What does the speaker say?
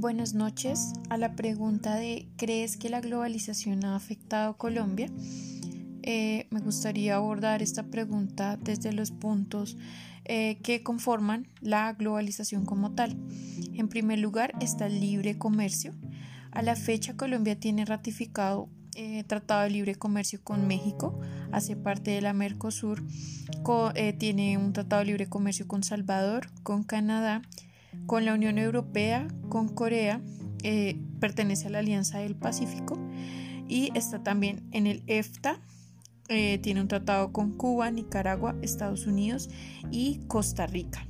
Buenas noches. A la pregunta de ¿crees que la globalización ha afectado a Colombia? Eh, me gustaría abordar esta pregunta desde los puntos eh, que conforman la globalización como tal. En primer lugar está el libre comercio. A la fecha Colombia tiene ratificado eh, Tratado de Libre Comercio con México, hace parte de la Mercosur, tiene un Tratado de Libre Comercio con Salvador, con Canadá, con la Unión Europea, con Corea, eh, pertenece a la Alianza del Pacífico y está también en el EFTA. Eh, tiene un tratado con Cuba, Nicaragua, Estados Unidos y Costa Rica.